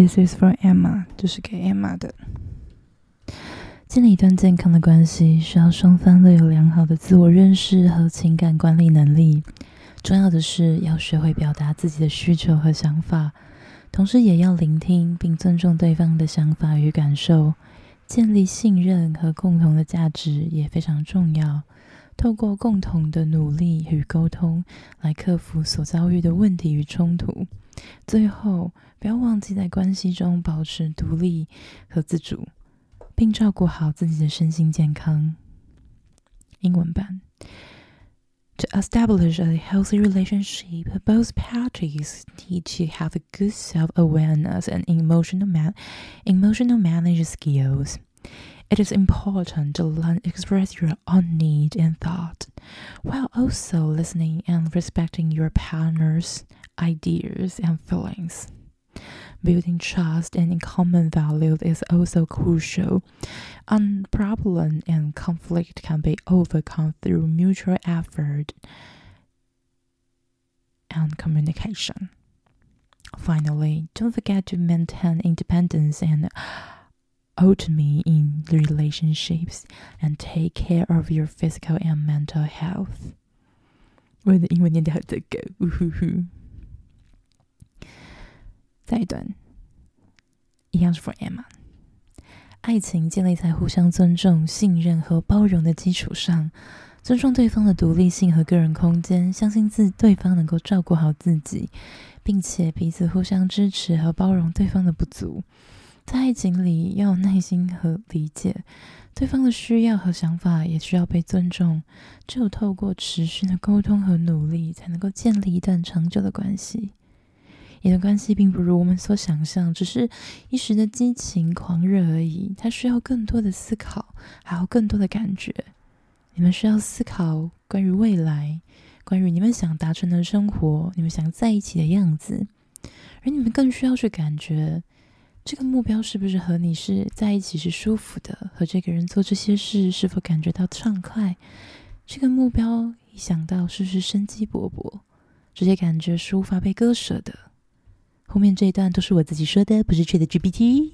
This is for Emma，这是给 Emma 的。建立一段健康的关系，需要双方都有良好的自我认识和情感管理能力。重要的是要学会表达自己的需求和想法，同时也要聆听并尊重对方的想法与感受。建立信任和共同的价值也非常重要。透过共同的努力与沟通，来克服所遭遇的问题与冲突。最后，不要忘记在关系中保持独立和自主。并照顾好自己的身心健康。英文版：To establish a healthy relationship, both parties need to have a good self-awareness and emotional man emotional management skills. It is important to learn express your own need and thought, while also listening and respecting your partner's ideas and feelings. Building trust and in common values is also crucial. And problem and conflict can be overcome through mutual effort and communication. Finally, don't forget to maintain independence and Hold me in relationships and take care of your physical and mental health. 我的英文念得好糟糕，呜呼呼。再一段，一样是 for Emma。爱情建立在互相尊重、信任和包容的基础上，尊重对方的独立性和个人空间，相信自对方能够照顾好自己，并且彼此互相支持和包容对方的不足。在爱情里，要有耐心和理解，对方的需要和想法也需要被尊重。只有透过持续的沟通和努力，才能够建立一段长久的关系。你的关系并不如我们所想象，只是一时的激情狂热而已。它需要更多的思考，还有更多的感觉。你们需要思考关于未来，关于你们想达成的生活，你们想在一起的样子。而你们更需要去感觉，这个目标是不是和你是在一起是舒服的？和这个人做这些事是否感觉到畅快？这个目标一想到是不是生机勃勃？这些感觉是无法被割舍的。后面这一段都是我自己说的，不是缺的 GPT。